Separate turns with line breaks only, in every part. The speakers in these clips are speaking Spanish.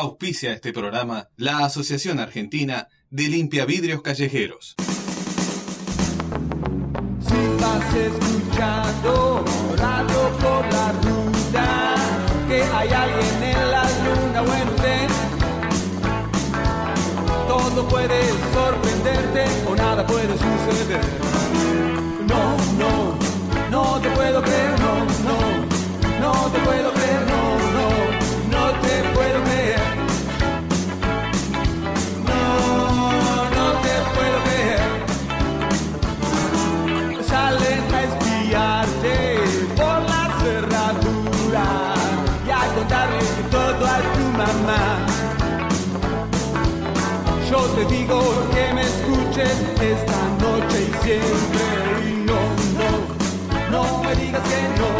Auspicia este programa la Asociación Argentina de Limpia Vidrios Callejeros.
Si vas escuchando radio por la ruta, que hay alguien en la luna o en usted, todo puede sorprenderte o nada puede suceder. No, no, no te puedo creer, digas que no,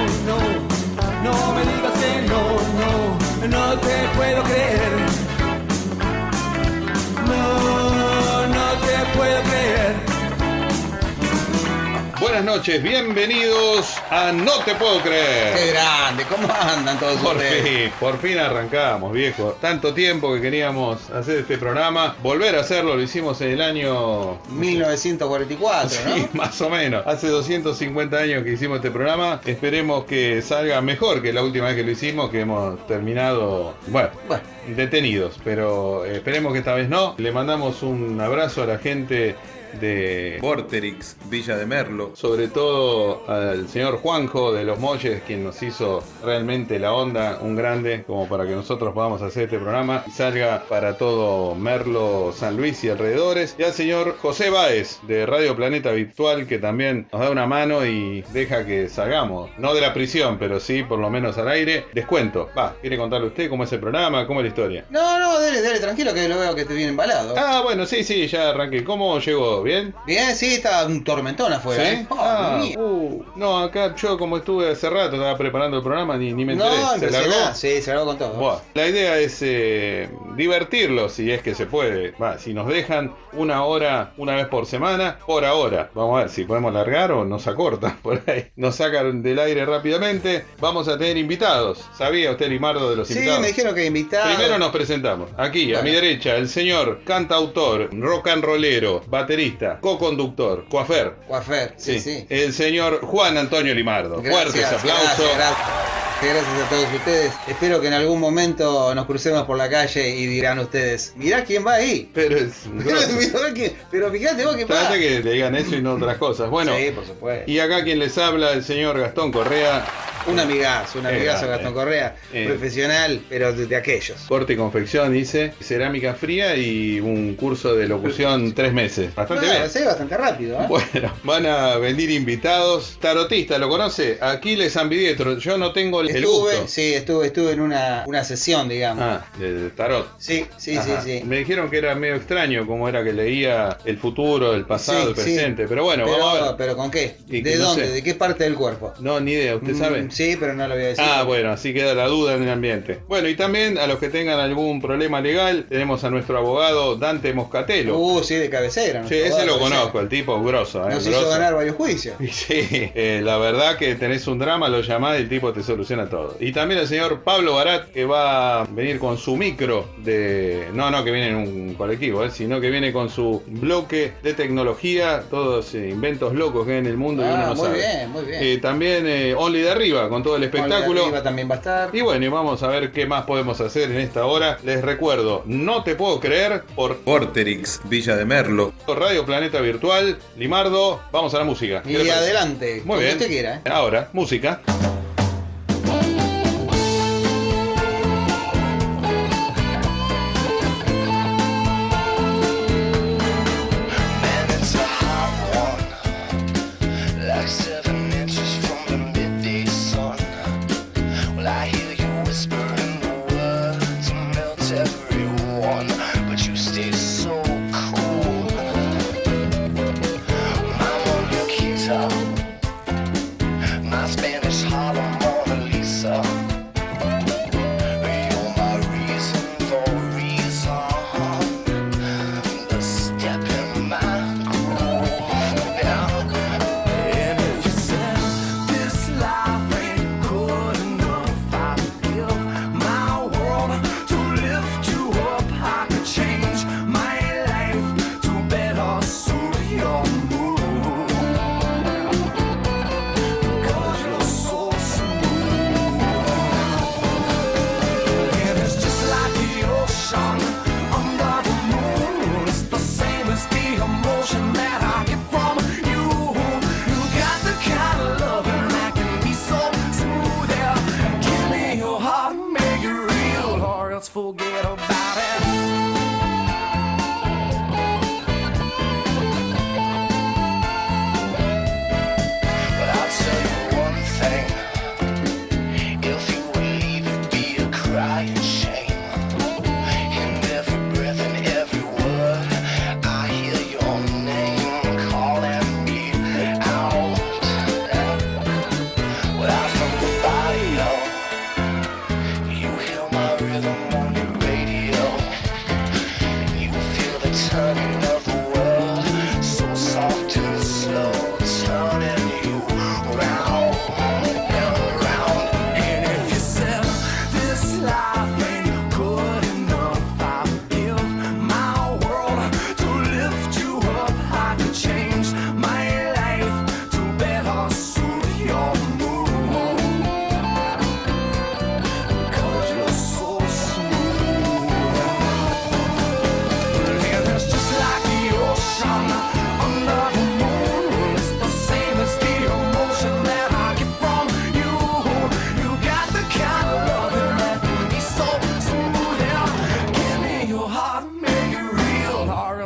Buenas noches, bienvenidos a No Te Puedo Creer.
Qué grande, ¿cómo andan todos
Por
ustedes?
fin, por fin arrancamos, viejo. Tanto tiempo que queríamos hacer este programa. Volver a hacerlo, lo hicimos en el año
1944, ¿no?
Sí, más o menos. Hace 250 años que hicimos este programa. Esperemos que salga mejor que la última vez que lo hicimos, que hemos terminado, bueno,
Bueno,
detenidos. Pero eh, esperemos que esta vez no. Le mandamos un abrazo a la gente de
Vorterix, Villa de Merlo.
sobre todo al señor Juanjo de los Molles, quien nos hizo realmente la onda, un grande, como para que nosotros podamos hacer este programa y salga para todo Merlo, San Luis y alrededores. Y al señor José Báez de Radio Planeta Virtual, que también nos da una mano y deja que salgamos, no de la prisión, pero sí por lo menos al aire. Descuento. Va, ¿quiere contarle usted cómo es el programa, cómo es la historia?
no, no, dele, dele, tranquilo que lo veo que te viene embalado.
Ah, bueno, sí, sí, ya arranqué. ¿Cómo llegó? ¿Bien?
Bien, sí, está un tormentón afuera.
¿Sí?
¿eh? Oh,
Ah,
mía.
uh, no, acá yo como estuve hace rato, estaba preparando el programa, ni, ni me enteré.
no,
¿Se largó?
impresionante. Sí, se largó con todo.
La idea es eh, divertirlos si es que se puede. Va, si nos dejan una hora una vez por semana, por ahora. Vamos a ver si podemos largar o nos acortan por ahí. Nos sacan del aire rápidamente. Vamos a tener invitados. ¿Sabía usted, Limardo, de los
Sí,
invitados?
me dijeron que invitado.
Primero nos presentamos. Aquí, a mi derecha, el señor cantautor, rock and rollero, baterista, co-conductor, coafer.
Coafer, sí, sí.
El señor Juan Antonio Limardo. Fuertes
Gracias,
aplausos.
Gracias, gracias. Gracias a todos ustedes. Espero que en algún momento nos crucemos por la calle y dirán ustedes, mirá quién va ahí.
Pero es
Pero, mirá pero fíjate vos va.
Trata que le digan eso y no otras cosas. Bueno,
sí, por supuesto.
y acá quien les habla, el señor Gastón Correa,
Un amigazo, un amigazo
grande.
Gastón Correa,
Eh.
profesional, pero de, de aquellos.
corte y confección, dice, cerámica fría y un curso de locución tres meses. Bastante
Sí, bastante rápido, ¿eh?
Bueno, van a venir invitados. Tarotista, ¿lo conoce? Aquiles Ambidiestro. Yo no tengo el
estuve,
gusto.
sí, estuve, estuve en una, una sesión, digamos.
Ah, del tarot.
Sí, sí,
Ajá.
sí, sí.
Me dijeron que era medio extraño cómo era que leía el futuro, el pasado,
Sí,
el
sí.
presente. Pero bueno,
pero,
vamos a ver.
pero ¿con qué? ¿De
no
dónde?
sé.
¿De qué parte del cuerpo?
No, ni idea, ¿usted
Mm,
sabe?
Sí, pero no lo voy a decir.
Ah, bueno, así queda la duda en el ambiente. Bueno, y también a los que tengan algún problema legal, tenemos a nuestro abogado Dante Moscatelo.
Uh, sí, de cabecera.
sí, ese lo conozco, el tipo grosso, ¿eh?
Nos hizo ganar varios juicios.
Sí, eh, la verdad que tenés un drama, lo llamás y el tipo te soluciona todo. Y también el señor Pablo Barat, que va a venir con su micro de... No, no, que viene en un colectivo, eh, sino que viene con su bloque de tecnología, todos eh, inventos locos que hay en el mundo y uno
Ah,
no
muy
sabe.
bien, muy bien.
Eh, también eh, Only de arriba, con todo el espectáculo.
Arriba también va a estar.
Y bueno, y vamos a ver qué más podemos hacer en esta hora. Les recuerdo, no te puedo creer por
Vorterix, Villa de Merlo.
Radio Planeta Virtual. Limardo, vamos a la música. ¿Qué
Y adelante,
Muy bien.
usted quiera. ¿eh?
Ahora, música.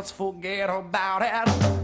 Else forget about it.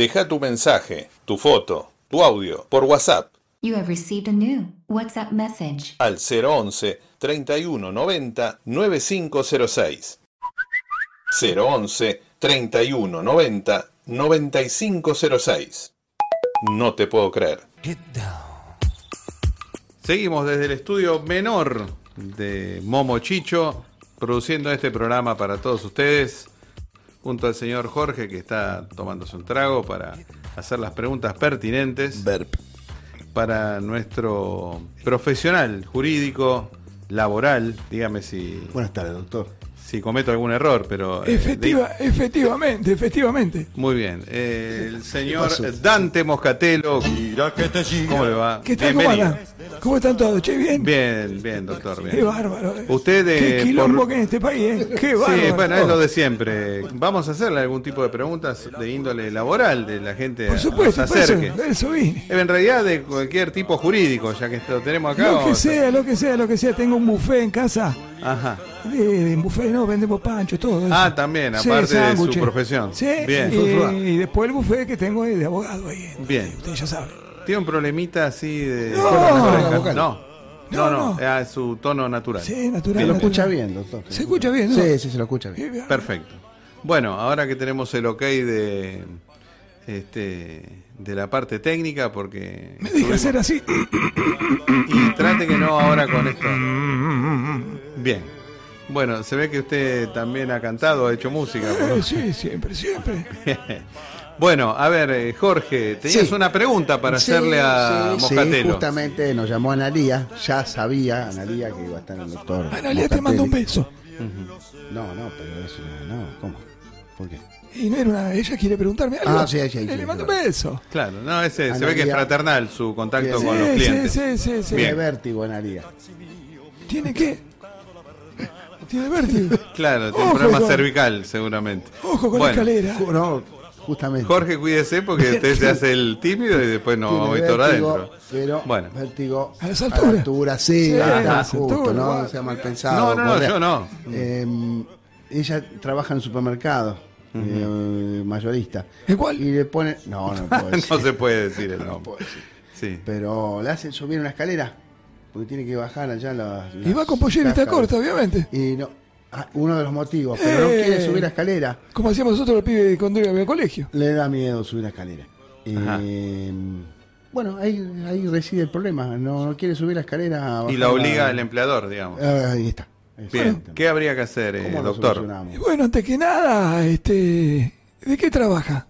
Deja tu mensaje, tu foto, tu audio por WhatsApp
You have received a new WhatsApp message.
al 011 31 90 9506. 011 31 90 9506. No te puedo creer. Seguimos desde el estudio menor de Momo Chicho, produciendo este programa para todos ustedes, junto al señor Jorge que está tomándose un trago para hacer las preguntas pertinentes para nuestro profesional jurídico, laboral, dígame si,
Buenas tardes, doctor.
Si cometo algún error, pero... eh,
Efectiva, efectivamente, efectivamente.
Muy bien. Eh, el señor? Dante Moscatelo. ¿Cómo le va?
¿Qué tal? ¿Cómo andan? ¿Cómo están todos? Che, bien.
Bien, bien, doctor. Bien.
Qué bárbaro. eh.
Usted
Qué
eh,
quilombo
por-
que en este país, ¿eh? Qué bárbaro.
Sí, bueno, es lo de siempre. Vamos a hacerle algún tipo de preguntas de índole laboral, de la gente
Por supuesto,
nos
por eso,
acerque.
de eso vine.
En realidad de cualquier tipo jurídico, ya que lo tenemos acá.
Lo que sea, lo que sea, lo que sea. Tengo un buffet en casa.
Ajá.
De, de buffet, no, vendemos pancho, todo eso.
Ah, también,
Sí,
aparte de su profesión.
Sí,
Bien.
y, y después el buffet que tengo es de abogado ahí.
Bien.
Ustedes ya saben.
Tiene un problemita así de.
No. No,
no.
No,
No, a su tono natural.
Sí,
Se
natural.
lo
natural.
escucha bien, doctor.
Se escucha bien, ¿no?
Sí, sí, se lo escucha bien.
Perfecto. Bueno, ahora que tenemos el ok de este de la parte técnica, porque
Me deja hacer así.
y trate que no ahora con esto. Bien. Bueno, se ve que usted también ha cantado, ha hecho música.
Eh, sí, siempre, siempre.
Bueno, a ver, eh, Jorge, tenías
Sí.
una pregunta para
Sí,
hacerle a
sí, Sí,
Moscatelo.
justamente nos llamó Analía, ya sabía Analía que iba a estar el doctor.
Analia te mando un beso.
No, no, pero eso no, no, ¿cómo? ¿Por qué?
Y no era una. Ella quiere preguntarme algo.
Ah, sí, sí, sí,
Le,
sí,
mando un
claro.
beso.
Claro, no, ese se
Analia-
ve que es fraternal su contacto
Sí,
con los
Sí,
clientes.
sí, sí, sí, sí.
Tiene vértigo Analía.
¿Tiene qué? ¿Tiene vértigo?
Claro, tiene un problema
con-
cervical, seguramente.
Ojo con
Bueno,
la escalera.
No, justamente.
Jorge, cuídese porque usted se hace el tímido y después no va a
vértigo,
adentro.
Pero
Bueno.
vértigo
A las alturas.
sí,
Sí,
está
a las
justo,
alturas,
no
igual.
sea mal pensado.
No, no, no, yo no.
Eh, ella trabaja en supermercado, eh, mayorista.
¿En cuál?
Y le pone. No, no puedo decir.
no se puede decir el
No
nombre.
puedo decir.
Sí.
Pero le hacen subir una escalera. Porque tiene que bajar allá las.
Y va con pollerita corta, obviamente.
Y no. ah, uno de los motivos, pero no
Eh.
quiere subir la escalera.
Como hacíamos nosotros los pibes cuando íbamos al colegio.
Le da miedo subir la escalera. Eh, bueno, ahí, ahí reside el problema. No, no quiere subir la escalera.
Y la obliga al empleador, digamos.
Ah, ahí está.
Bien, ¿qué habría que hacer, eh,
¿Cómo lo
doctor?
solucionamos?
Y bueno, antes que nada, este, ¿de qué trabaja?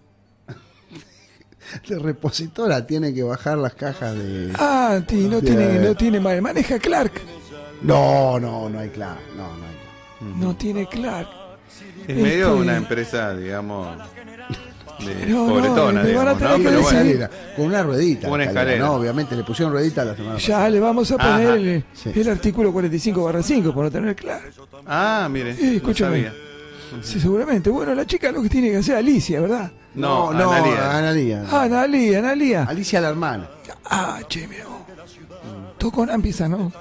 La repositora tiene que bajar las cajas de.
Ah, ti, no tiene, no tiene, ma- maneja Clark.
No, no, no hay claro. No, no hay claro.
No tiene Clark.
Es medio
Este-
una empresa, digamos, de
No, no,
pobretona,
van a tener
¿no?
que.
Escalera, con una ruedita.
Una escalera.
No, obviamente le pusieron ruedita la semana
Ya le vamos a poner
Ajá.
el,
Sí.
el artículo 45 barra 5 por no tener Clark.
Ah, mire,
Eh, escúchame. Sí, seguramente. Bueno, la chica lo que tiene que hacer es Alicia, ¿verdad?
No,
no,
Analia.
Analia.
Ah, Analia, Analia.
Alicia la hermana.
Ah, che, mira vos. Con empieza, ¿no?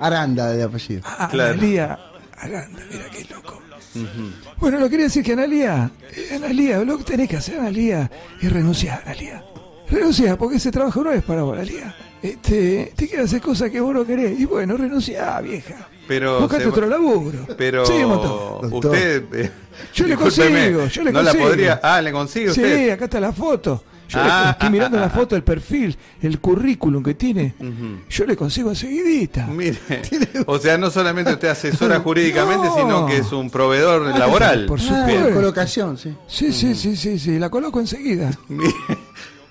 Aranda de apellido.
Ah,
Claro.
Analia. Aranda, mira qué loco. Bueno, lo quería decir que Analia, eh, Analia, lo que tenés que hacer, Analia, es renunciar, Analia. Renunciar, porque ese trabajo no es para vos, Analia. Este, te quieres hacer cosas que vos no querés. Y bueno, renunciá, vieja.
Pero,
Buscate
se-
otro laburo.
pero
Sí, un montón.
Doctor.
usted... eh,
Yo le consigo, yo le
no la
consigo.
podría... Ah, ¿le consigue
Sí,
usted?
acá está la foto. Yo le-
Ah.
estoy mirando la foto, el perfil, el currículum que tiene. Yo le consigo enseguidita.
Mire, o sea, no solamente usted asesora jurídicamente,
No.
sino que es un proveedor laboral.
Por
Ah,
supuesto.
colocación, sí.
Sí, sí, sí, sí, sí, la coloco enseguida.
Mire,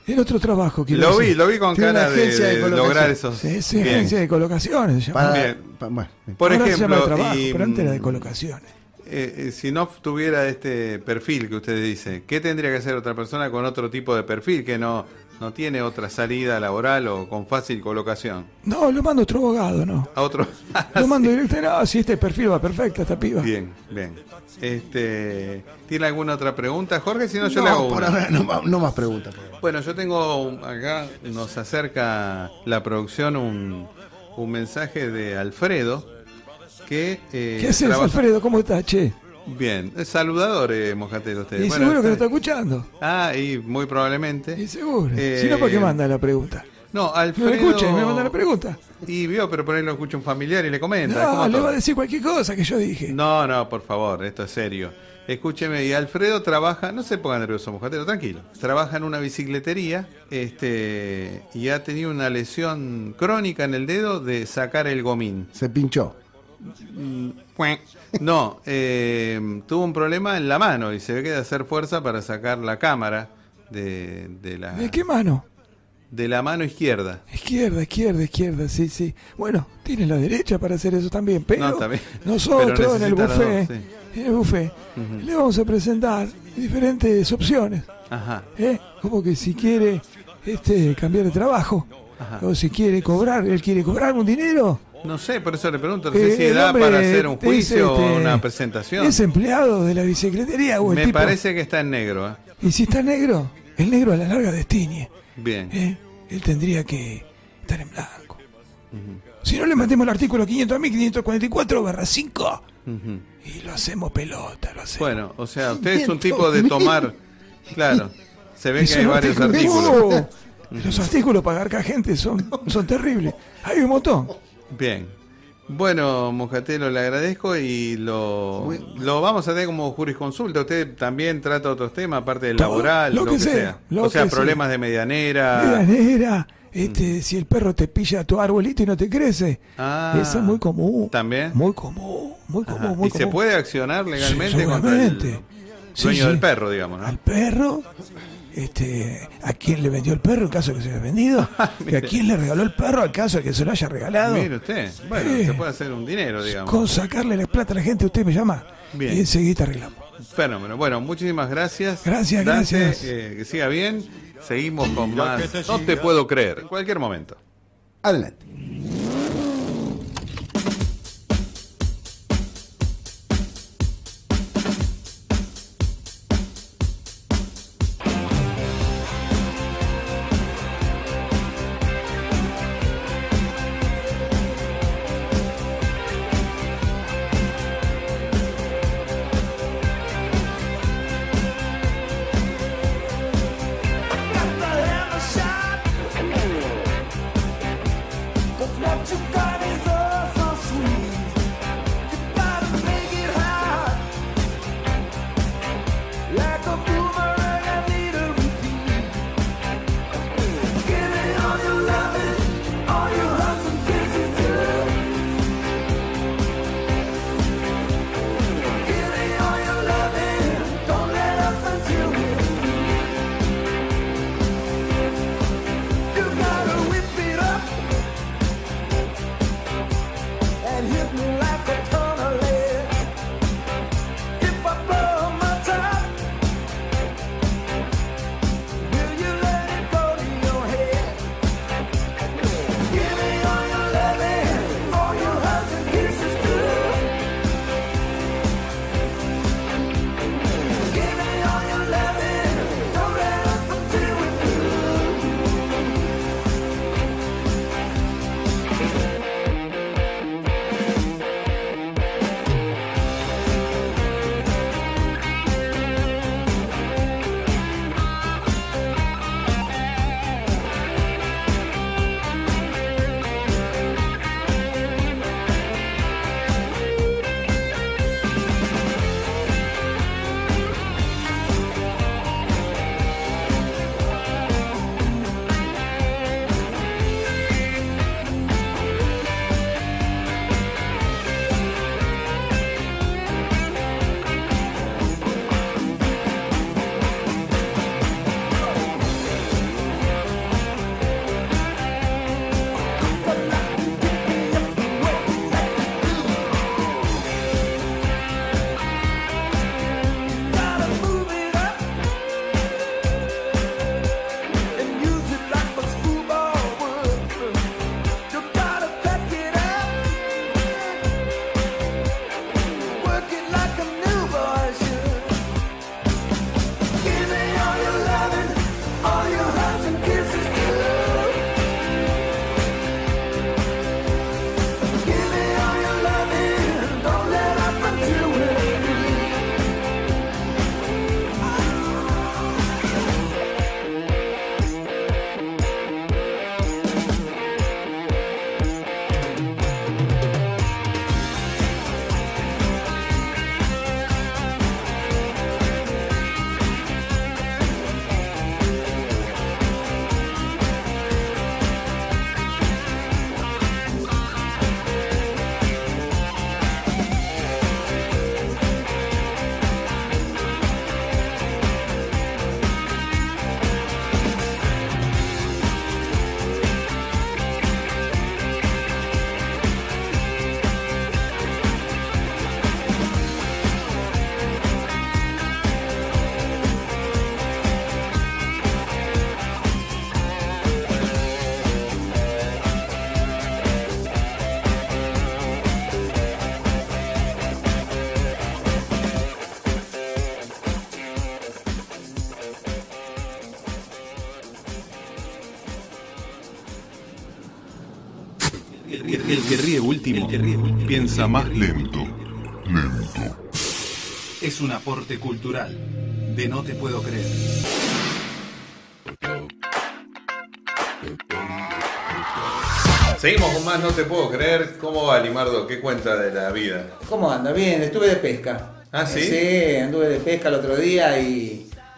El otro trabajo quiero
lo vi,
decir.
lo vi con
Tiene
cara
una
de,
agencia de
lograr esos.
Sí, sí, agencia de colocaciones. se llama.
Para,
Bien.
pa- bueno,
Por
Ahora se llama de
ejemplo,
trabajo,
y,
pero antes era de
mm,
colocaciones.
Eh, eh, si no tuviera este perfil que usted dice, ¿qué tendría que hacer otra persona con otro tipo de perfil que no, no tiene otra salida laboral o con fácil colocación?
No, lo mando a otro abogado, no.
A otro.
Lo mando directo. No, si este perfil va perfecto, esta piba.
Bien, bien. Este, ¿Tiene alguna otra pregunta, Jorge? Si no, yo le hago
por
una.
ahora no, no más preguntas. por favor.
Bueno, yo tengo un- acá, nos acerca la producción un, un mensaje de Alfredo que... eh,
¿Qué haces,
trabaja-
Alfredo? ¿Cómo estás, che?
Bien, es saludador, eh, Mojatero, usted.
Y
Bueno,
seguro que lo
está-
está escuchando.
Ah, y muy probablemente.
Y seguro.
Eh,
Si no, ¿para qué manda la pregunta?
No,
No
Alfredo...
lo escucha y me manda la pregunta.
Y vio, pero por ahí lo escucha un familiar y le comenta.
No, le
todo.
va a decir cualquier cosa que yo dije.
No, no, por favor, esto es serio. Escúcheme, y Alfredo trabaja, no se ponga nervioso, mojatero, tranquilo. Trabaja en una bicicletería, este, y ha tenido una lesión crónica en el dedo de sacar el gomín.
Se pinchó.
No, eh, tuvo un problema en la mano y se ve que de hacer fuerza para sacar la cámara de, de la,
¿De qué mano?
de la mano izquierda.
Izquierda, izquierda, izquierda, sí, sí. Bueno, tiene la derecha para hacer eso también, pero
No, también.
nosotros
Pero
en el buffet,
dos,
en el buffet, le vamos a presentar diferentes opciones.
Ajá.
¿eh? Como que si quiere este cambiar de trabajo,
Ajá.
o si quiere cobrar, él quiere cobrar un dinero.
No sé, por eso le pregunto, no
Eh,
sé si
el
da para hacer un juicio o
este,
una presentación.
Es empleado de la bicicletería o el
Me
tipo.
parece que está en negro. ¿eh?
Y si está negro, el negro a la larga destiñe.
Bien.
¿eh? Él tendría que estar en blanco. Si no le mandemos el artículo 500.544 barra 5
Ujú.
y lo hacemos pelota, lo hacemos.
Bueno, o sea, usted es un tipo de tomar. Claro, se ve que hay varios
artículos-
artículos.
Los artículos para garcar gente son, son terribles. Hay un montón.
Bien. Bueno, Mojatelo, le agradezco y lo, lo vamos a tener como jurisconsulta. Usted también trata otros temas, aparte del
Todo,
laboral,
lo
lo,
que
que,
sea,
sea.
lo
O sea, problemas
sea.
de medianera.
Medianera, este, si el perro te pilla tu arbolito y no te crece.
Ah,
Eso es muy común.
¿También?
Muy común, muy común, muy
¿Y se puede accionar legalmente
Sí,
contra el.
Sí,
dueño
sí.
del perro, digamos, ¿no?
Al perro, este, a quién le vendió el perro en caso de que se haya vendido, y a quién le regaló el perro en caso de que se lo haya regalado.
Mire usted. Bueno,
Eh.
se puede hacer un dinero, digamos.
Con sacarle la plata a la gente, usted me llama
Bien.
y enseguida arreglamos.
Fenómeno. Bueno, muchísimas gracias.
Gracias,
Dante,
gracias.
eh, que siga bien. Seguimos con más. No te puedo creer. En cualquier momento.
Adelante.
El que ríe último, piensa más lento. Lento. Es un aporte cultural de No Te Puedo Creer.
Seguimos con más, no te puedo creer. ¿Cómo va, Limardo? ¿Qué cuenta de la vida?
¿Cómo anda? Bien, estuve de pesca.
¿Ah, sí?
Sí, anduve de pesca el otro día y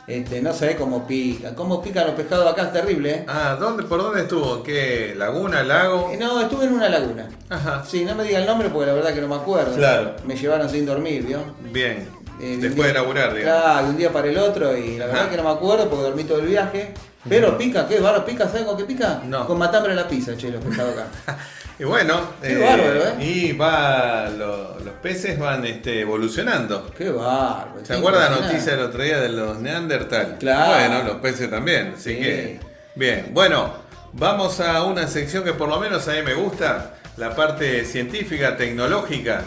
este, no sabés cómo pica. Cómo pican los pescados acá es terrible, ¿eh?
Ah, ¿dónde, ¿por dónde estuvo? ¿En qué? ¿Laguna, lago?
Eh, No, estuve en una laguna.
Ajá.
Sí, no me diga el nombre porque la verdad que no me acuerdo.
Claro.
Me llevaron sin dormir, ¿vio?
Bien.
Eh,
Después de laburar, digamos.
Claro, de un día para el otro y la verdad
Ajá.
que no me acuerdo porque dormí todo el viaje. Pero pica, ¿qué? ¿Barro pica? ¿Sabes con qué pica?
No.
Con matambre a la pizza, che, los pescados acá.
Y bueno,
Qué bárbaro, ¿eh?
y va, lo- los peces van este, evolucionando.
Qué bárbaro.
¿Se acuerda la noticia del otro día de los Neandertal?
Claro.
Bueno, los peces también, así
Sí.
que... Bien, bueno, vamos a una sección que por lo menos a mí me gusta, la parte científica, tecnológica,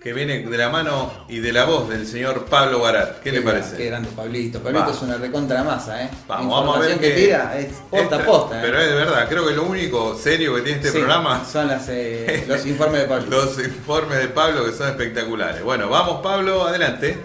que viene de la mano y de la voz del señor Pablo Barat. ¿Qué, le parece?
Qué grande Pablito. Pablito
Va.
es una recontra masa, ¿eh?
Vamos,
La
vamos a ver que
que tira es posta a posta, ¿eh?
Pero es de verdad, creo que lo único serio que tiene este
Sí,
programa
Son las, eh, los informes de Pablito.
Los informes de Pablo que son espectaculares. Bueno, vamos Pablo, adelante.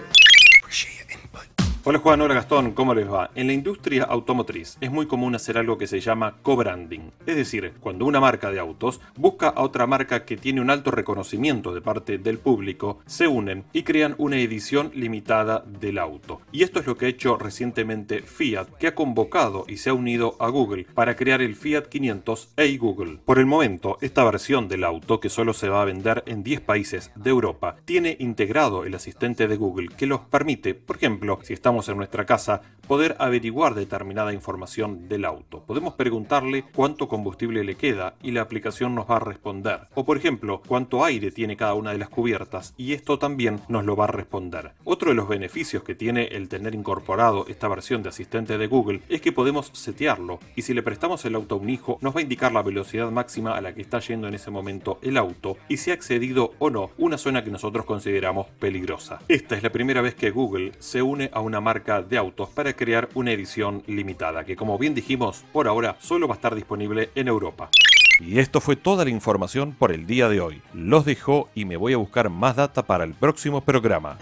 Hola Juan, hola Gastón, ¿cómo les va? En la industria automotriz es muy común hacer algo que se llama co-branding, es decir, cuando una marca de autos busca a otra marca que tiene un alto reconocimiento de parte del público, se unen y crean una edición limitada del auto. Y esto es lo que ha hecho recientemente Fiat, que ha convocado y se ha unido a Google para crear el Fiat 500 A Google. Por el momento, esta versión del auto, que solo se va a vender en 10 países de Europa, tiene integrado el asistente de Google que los permite, por ejemplo, si estamos en nuestra casa, poder averiguar determinada información del auto. Podemos preguntarle cuánto combustible le queda y la aplicación nos va a responder. O por ejemplo, cuánto aire tiene cada una de las cubiertas y esto también nos lo va a responder. Otro de los beneficios que tiene el tener incorporado esta versión de asistente de Google es que podemos setearlo y si le prestamos el auto a un hijo nos va a indicar la velocidad máxima a la que está yendo en ese momento el auto y si ha accedido o no una zona que nosotros consideramos peligrosa. Esta es la primera vez que Google se une a una marca de autos para crear una edición limitada que como bien dijimos por ahora solo va a estar disponible en Europa. Y esto fue toda la información por el día de hoy. Los dejo y me voy a buscar más data para el próximo programa.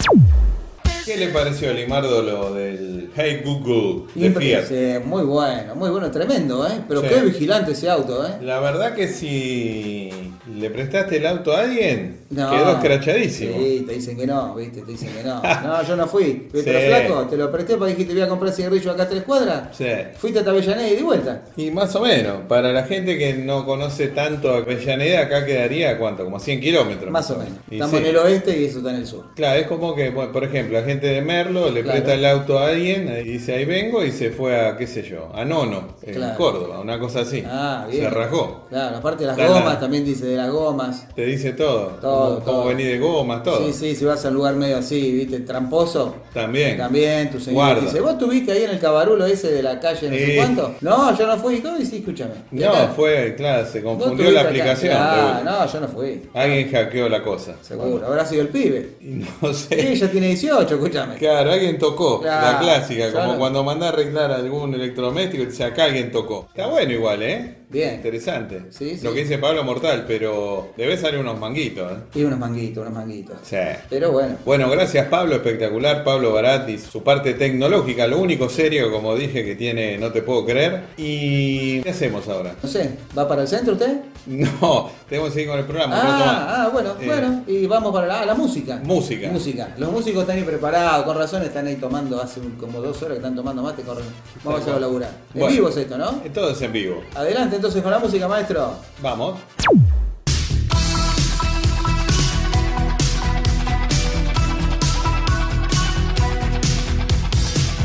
¿Qué le pareció a Limardo lo del Hey Google de Fiat?
muy bueno, muy bueno, tremendo, ¿eh? Pero
Sí.
qué vigilante ese auto, ¿eh?
La verdad que si le prestaste el auto a alguien,
No.
quedó escrachadísimo.
Sí, te dicen que no, ¿viste? Te dicen que no. No, yo no fui. Pero
Sí.
flaco, te lo presté para dijiste voy a comprar cigarrillo acá a tres cuadras.
Sí.
Fuiste a Avellaneda y de vuelta.
Y más o menos, para la gente que no conoce tanto Avellaneda, acá quedaría, ¿cuánto? Como 100 kilómetros.
Más o menos.
Y
Estamos en el oeste y eso está en el sur.
Claro, es como que, por ejemplo, la gente de Merlo le
Claro.
presta el auto a alguien y dice ahí vengo y se fue a, qué sé yo, a Nono, en
Claro.
Córdoba, una cosa así.
Ah, bien.
Se rajó.
Claro, aparte de las
Está
gomas, también dice de las gomas.
Te dice todo.
Todo,
cómo,
todo.
venir de gomas, todo.
Sí, sí, si vas a un lugar medio así, viste, tramposo.
También.
También, tu señor
Guarda.
dice, ¿vos tuviste ahí en el cabarulo ese de la calle no sé cuánto? No, yo no fui. ¿Cómo dices? Escúchame. ¿Y
No, fue, claro, se
¿Vos
confundió la aplicación.
Ah, no, yo no fui.
Alguien hackeó la cosa.
Seguro, habrá sido el pibe.
No sé.
Ella tiene 18, escúchame.
Claro, alguien tocó,
Claro,
la clásica, como
claro.
cuando mandás a arreglar algún electrodoméstico y te dice acá alguien tocó. Está bueno igual, ¿eh?
Bien.
Interesante.
Sí, sí.
Lo que dice Pablo Mortal, pero debe salir unos manguitos, ¿eh?
Y unos manguitos, unos manguitos.
Sí.
Pero bueno.
Bueno, gracias Pablo, espectacular. Pablo Barati, su parte tecnológica, lo único serio, como dije, que tiene, no te puedo creer. ¿Y qué hacemos ahora?
No sé, ¿va para el centro usted?
No, tenemos que seguir con el programa.
Ah, ah, bueno,
Eh,
bueno. Y vamos para la, ah, la música.
Música.
Música. Los músicos están ahí preparados, con razón están ahí tomando, hace como dos horas que están tomando mate, corren. Vamos a laburar. En
Bueno.
vivo es esto, ¿no?
Todo es en vivo.
Adelante entonces con la música, maestro.
Vamos.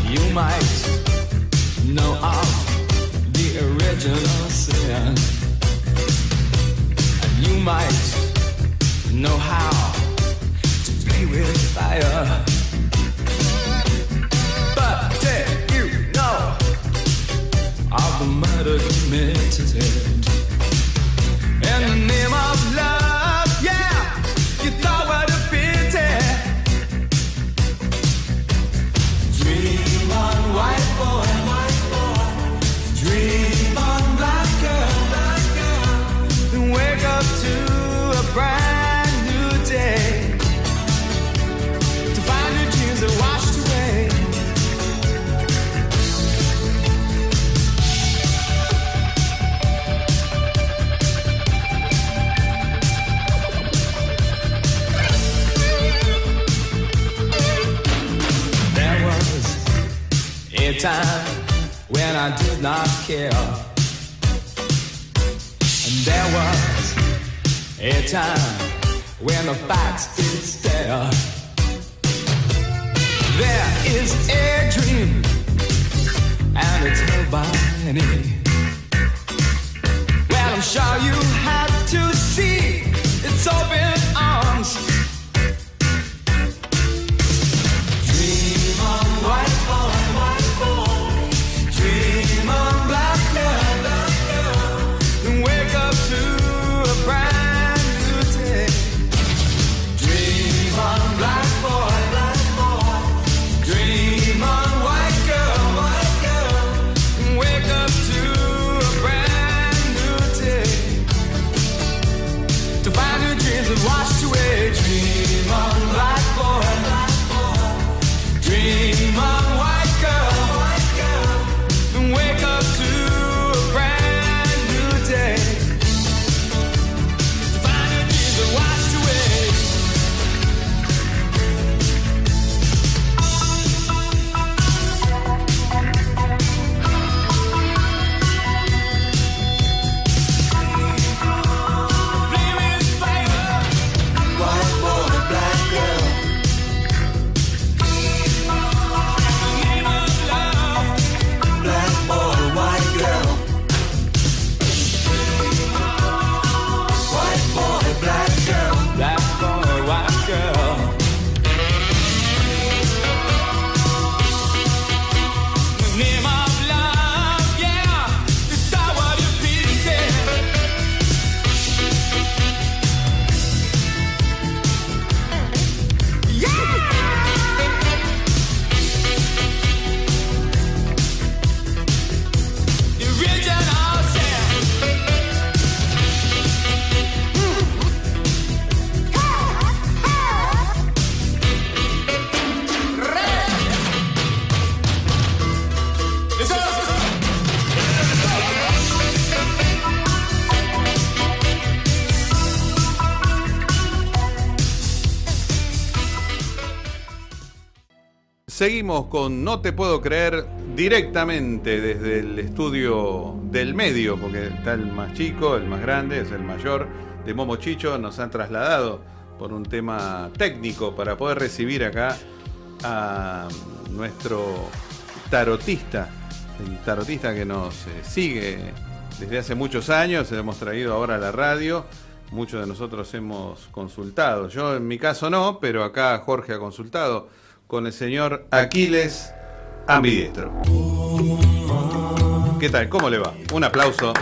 You might know of the original sin. And you might know how to play with fire. said I did not care. And there was a time when the facts did stare. There is a dream, and it's nobody. Well, I'm sure you have to my
Seguimos con No Te Puedo Creer directamente desde el estudio del medio, porque está el más chico, el más grande, es el mayor de Momo Chicho. Nos han trasladado por un tema técnico para poder recibir acá a nuestro tarotista, el tarotista que nos eh, sigue desde hace muchos años, lo hemos traído ahora a la radio. Muchos de nosotros hemos consultado. Yo en mi caso no, pero acá Jorge ha consultado con el señor Aquiles Ambidiestro. ¿Qué tal? ¿Cómo le va? Un aplauso.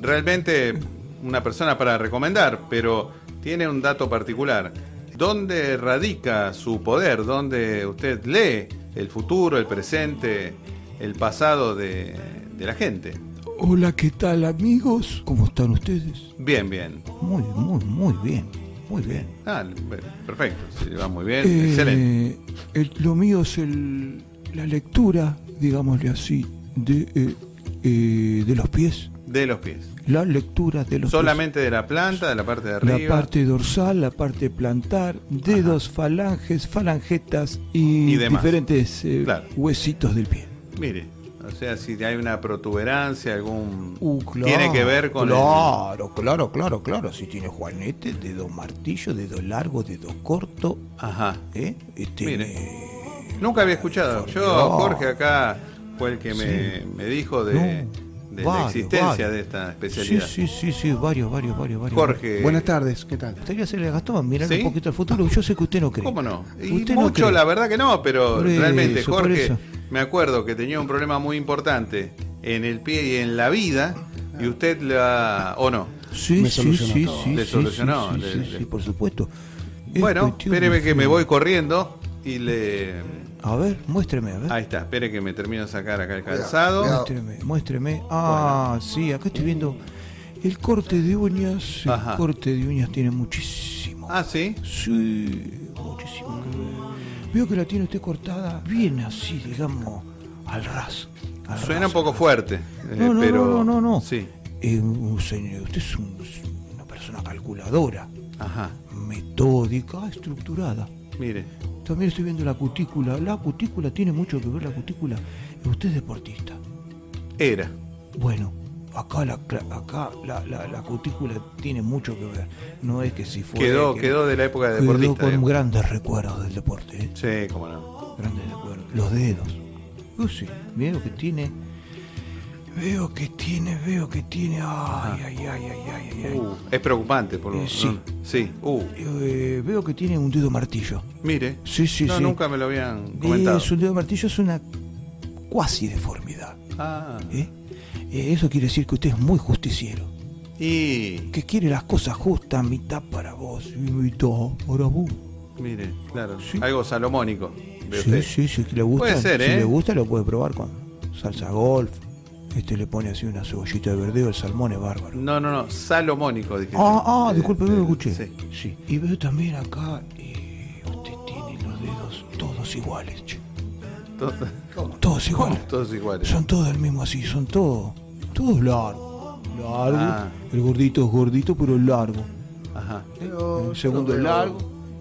Realmente una persona para recomendar, pero tiene un dato particular. ¿Dónde radica su poder? ¿Dónde usted lee el futuro, el presente, el pasado de, de la gente?
Hola, ¿qué tal amigos? ¿Cómo están ustedes?
Bien, bien.
Muy, muy, muy bien. Muy bien.
Ah, perfecto. Sí, va muy bien.
Eh,
Excelente.
el- lo mío es el, la lectura, digámosle así, de, eh, eh, de los pies.
De los pies.
La lectura de los
Solamente de la planta, de la parte de arriba.
La parte dorsal, la parte plantar, dedos, falanges, falangetas y, diferentes eh,
Claro.
huesitos del pie.
Mire, o sea, si hay una protuberancia, algún...
Uh, claro,
tiene que ver con el-
Claro, claro, claro, claro. Si tiene juanete, dedo martillo, dedo largo, dedo corto.
Ajá.
¿eh? Este,
Mire. Nunca había escuchado. Yo,
No.
Jorge, acá fue el que me, me dijo de,
No.
de la existencia
varios.
de esta
Sí,
especialidad.
sí, sí, sí, varios, varios, varios, varios.
Jorge.
Buenas tardes, ¿qué tal?
Gustaría hacerle a Gastón mirar
¿Sí?
un poquito al futuro. Yo sé que usted no cree.
¿Cómo no? Y
Usted no
mucho,
cree.
la verdad que no, pero
eso,
realmente, Jorge. Me acuerdo que tenía un problema muy importante en el pie y en la vida, y usted la. ¿O no?
Sí,
Me
sí,
solucionó
sí,
Le solucionó,
sí,
le-
sí,
le-
sí, por supuesto. Es
Bueno, espéreme que me voy corriendo y le.
A ver, muéstreme, a ver.
Ahí está, espere que me termino de sacar acá el calzado.
Muéstreme, muéstreme. Ah, sí, acá estoy viendo el corte de uñas. El
Ajá.
corte de uñas tiene muchísimo.
Ah, sí.
Sí, muchísimo. que ver. Veo que la tiene usted cortada bien así, digamos, al ras. al
Suena
ras,
un poco fuerte, eh,
No, no,
pero.
no, no, no.
Sí.
Eh, señor, usted es un- una persona calculadora,
Ajá.
metódica, estructurada.
Mire.
También estoy viendo la cutícula. La cutícula tiene mucho que ver la cutícula. Usted es deportista.
Era.
Bueno, acá la, acá la, la- la cutícula tiene mucho que ver. No es que si fue.
Quedó,
que-
quedó de la época de
quedó
deportista.
con
digamos.
grandes recuerdos del deporte. ¿eh?
Sí, cómo no.
Grandes recuerdos. Los dedos. Uh, sí, veo que tiene. Veo que tiene, veo que tiene. Ay, ay, ay, ay, ay, ay, ay.
Uh, es preocupante, por lo
Eh, sí.
no- Sí. Uh,
Eh, veo que tiene un dedo martillo.
mire.
Sí, sí,
no,
sí.
nunca me lo habían comentado.
Es un dedo martillo, es una cuasi deformidad.
Ah.
¿eh? Eh, eso quiere decir que usted es muy justiciero.
Y.
Que quiere las cosas justas, mitad para vos y mitad para vos.
Mire, claro.
Sí.
Algo salomónico de
Sí,
usted.
sí, sí, que le gusta.
Puede ser,
si
¿eh?
le gusta, lo puede probar con salsa golf. Este le pone así una cebollita de verdeo, el salmón es bárbaro.
No, no, no. Salomónico, dije.
Ah, ah,
Eh,
disculpe, no lo
eh,
escuché.
Sí.
Sí. Y veo también acá, usted tiene los dedos todos iguales, che.
Todo-
Todos iguales.
Todos iguales.
Son todos del mismo así, son todos, todos largos. Largo.
Ah.
El gordito es gordito, pero largo.
Ajá.
el segundo es largo.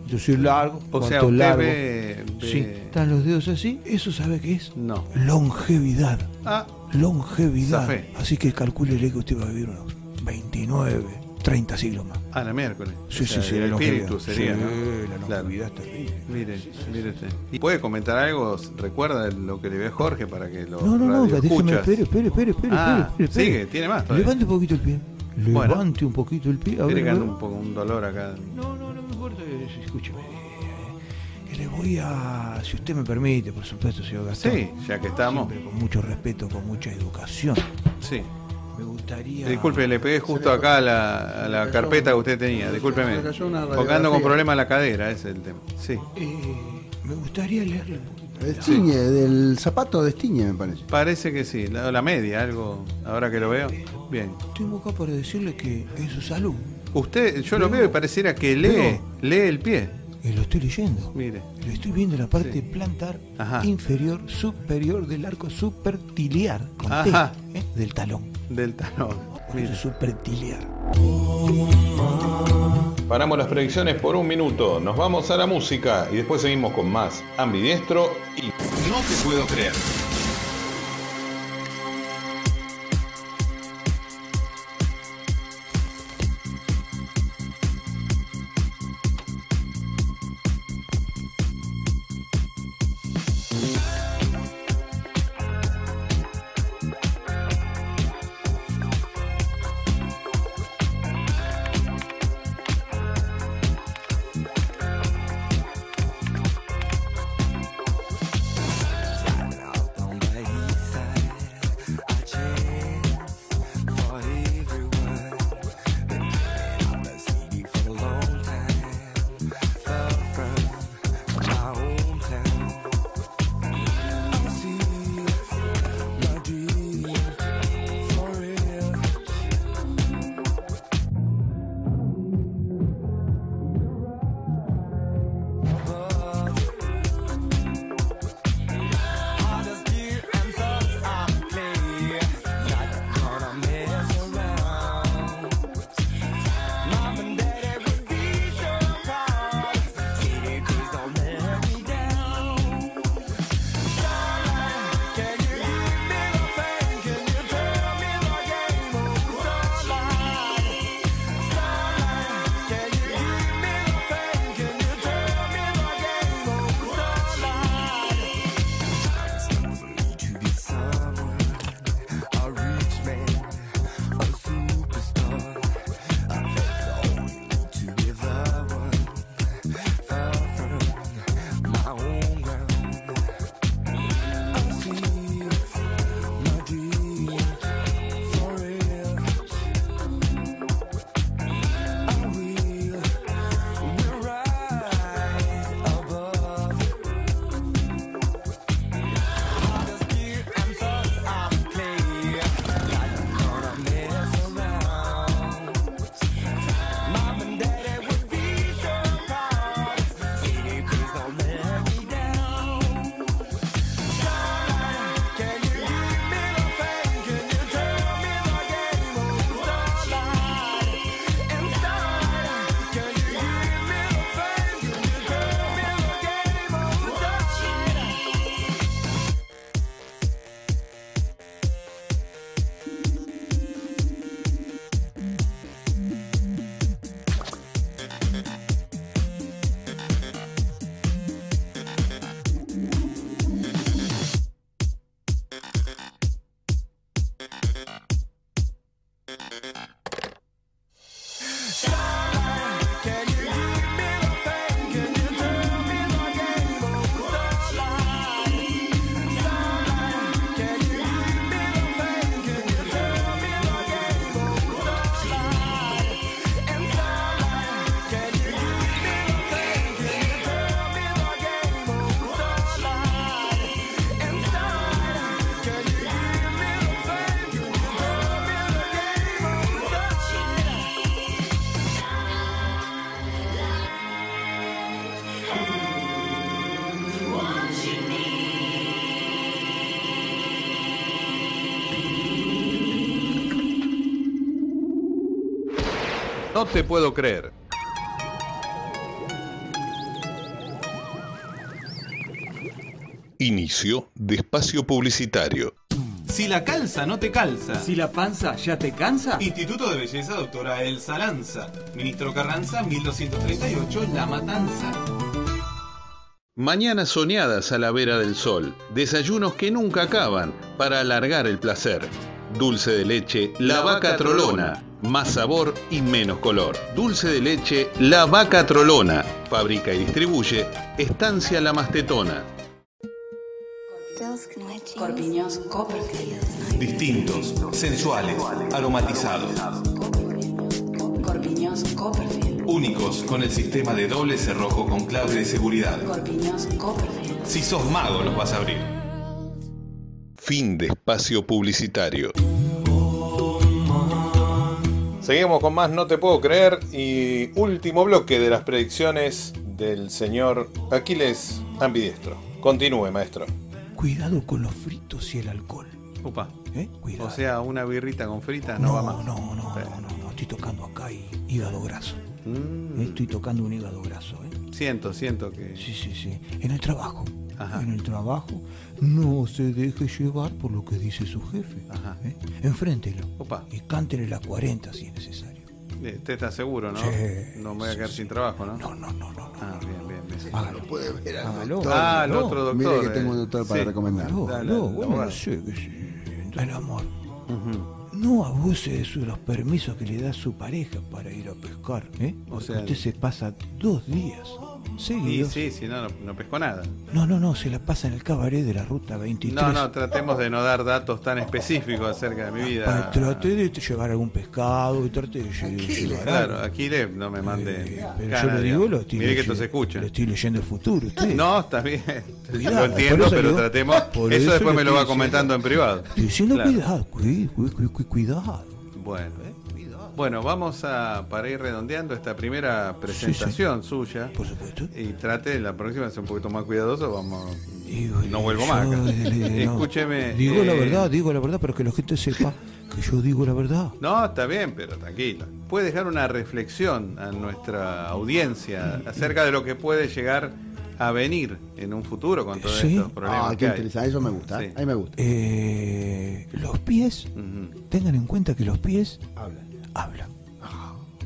Yo soy largo.
O sea, usted
largo.
ve, ve-
Sí, están los dedos así. ¿Eso sabe qué es?
No.
Longevidad.
Ah,
Longevidad.
Zafé.
Así que calcúlele que usted va a vivir unos 29, 30 siglos más.
a la miércoles.
Sí,
O sea,
sí, sí,
El
la
espíritu sería,
Sí,
¿no?
la
Claro.
longevidad es terrible.
Mire, mire usted. ¿Y puede comentar algo? ¿Recuerda lo que le ve Jorge para que lo
No, no, no, déjeme, espere, espere, espere, espere,
Ah,
espere, espere.
sigue, tiene más todavía.
Levante un poquito el pie.
Bueno.
Levante un poquito el pie. A ver, ver.
un poco un dolor acá.
No, no, no me importa. Escúcheme. eh, le voy a, si usted me permite, por supuesto, señor Gastón.
Sí, ya que estamos.
Siempre con mucho respeto, con mucha educación.
Sí.
Me gustaría.
Disculpe, le pegué justo acá a la, a la carpeta que usted tenía. Discúlpeme. Porque ando con
radiografía.
problema en la cadera, ese es el tema. Sí.
Eh, me gustaría leerle un poquito.
Destiñe, del zapato de Estiñe, me parece.
Parece que sí. La, la media, algo. Ahora que lo veo. Bien.
Tengo acá para decirle que en su salud.
Usted, yo lo veo y pareciera que lee,
Veo.
lee el pie.
Y lo estoy leyendo.
Mire.
Lo estoy viendo en la parte
Sí.
plantar
Ajá.
inferior superior del arco superciliar con T. ¿eh? del talón.
Del talón. Mire.
Superciliar.
Paramos las predicciones por un minuto. Nos vamos a la música y después seguimos con más ambidiestro y
No te puedo creer.
No te puedo creer.
Inicio de espacio publicitario.
Si la calza no te calza.
Si la panza ya te cansa.
Instituto de Belleza Doctora Elsa Lanza. Ministro Carranza, 1238, La Matanza.
Mañanas soñadas a la vera del sol, desayunos que nunca acaban para alargar el placer. Dulce de leche, la vaca trolona, más sabor y menos color. Dulce de leche, la vaca trolona, fabrica y distribuye Estancia La Mastetona.
Corpiños Copperfield.
Distintos, sensuales, aromatizados.
Corpiños Copperfield.
Únicos con el sistema de doble cerrojo con clave de seguridad.
Corpiños Copperfield.
Si sos mago los vas a abrir.
Fin de espacio publicitario.
Seguimos con más No Te Puedo Creer y último bloque de las predicciones del señor Aquiles Ambidiestro. Continúe, maestro.
Cuidado con los fritos y el alcohol.
Upa.
¿eh? Cuidado.
O sea, una birrita con fritas no,
no,
va más.
no, no, no, no, no, estoy tocando acá y hígado graso. Estoy tocando un hígado graso, ¿eh?
Mm, Siento, siento que.
Sí, sí, sí. En el trabajo.
Ajá.
En el trabajo. No se deje llevar por lo que dice su jefe.
Ajá.
¿eh? Enfréntelo.
Opa.
Y cántele la 40 si es necesario.
Eh, Usted está seguro, ¿no?
Sí,
no me voy a quedar sin trabajo, ¿no?
No, no, no, no.
Ah, bien, bien, bien.
Hágalo.
Puede ver al
Hágalo.
doctor.
Ah, el
no.
otro doctor.
Mire que
eh.
tengo un doctor para
Sí.
recomendar.
No,
Dale,
no,
dale,
bueno, sé que sí. El amor. No abuse de su- los permisos que le da su pareja para ir a pescar. ¿eh?
O sea,
usted se pasa dos días Seguidos.
sí, si no, no, pesco nada.
No, no, no, se la pasa en el cabaret de la ruta 23.
No, no, tratemos de no dar datos tan específicos acerca de mi vida.
Pa- Trate de llevar algún pescado y trate de lle- llevar
Claro, aquí le, no me mande.
Eh, pero
cana,
yo le digo, lo estoy
Mire que se escucha.
Le estoy leyendo el futuro. Usted.
No, está bien.
Cuidado,
lo entiendo, pero
digo-
tratemos.
por
Eso
eso
después me lo va comentando en privado.
Estoy diciendo
Claro.
cuidado, cuí- cuidado.
Bueno. Bueno, vamos a, para ir redondeando esta primera presentación suya.
Por supuesto.
Y trate la próxima ser un poquito más cuidadoso, vamos.
Digo,
no vuelvo
yo,
más acá.
le- no.
Escúcheme.
Digo la
eh,
verdad, digo la verdad, pero que la gente sepa que yo digo la verdad.
No, está bien, pero tranquilo. Puede dejar una reflexión a nuestra audiencia acerca de lo que puede llegar a venir en un futuro con todos
Sí.
estos problemas
Ah,
que
qué interesante. Eso me gusta.
Sí.
A mí me gusta.
Eh, los pies, tengan en cuenta que los pies
Habla.
Hablan.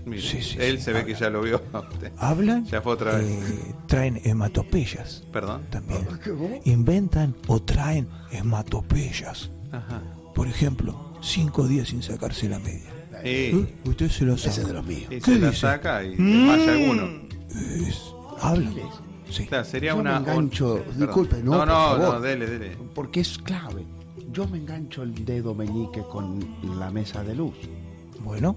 Mire,
Sí, sí,
él
sí,
se ve que ya lo vio.
Hablan,
Ya fue otra vez.
eh, traen hematopeyas
Perdón.
también.
¿Cómo?
Inventan o traen hematopeyas.
Ajá.
Por ejemplo, cinco días sin sacarse la media. ¿Eh? Usted se lo.
Ese es de los míos.
y
¿Qué
se la
dice?
saca y
Mm.
desmaya alguno.
Es- hablan. Sí.
Claro, sería
Yo me
una.
engancho-
un- perdón.
disculpe, no,
no,
por
no,
favor.
no, dele, dele.
Porque es clave. Yo me engancho el dedo meñique con la mesa de luz.
Bueno,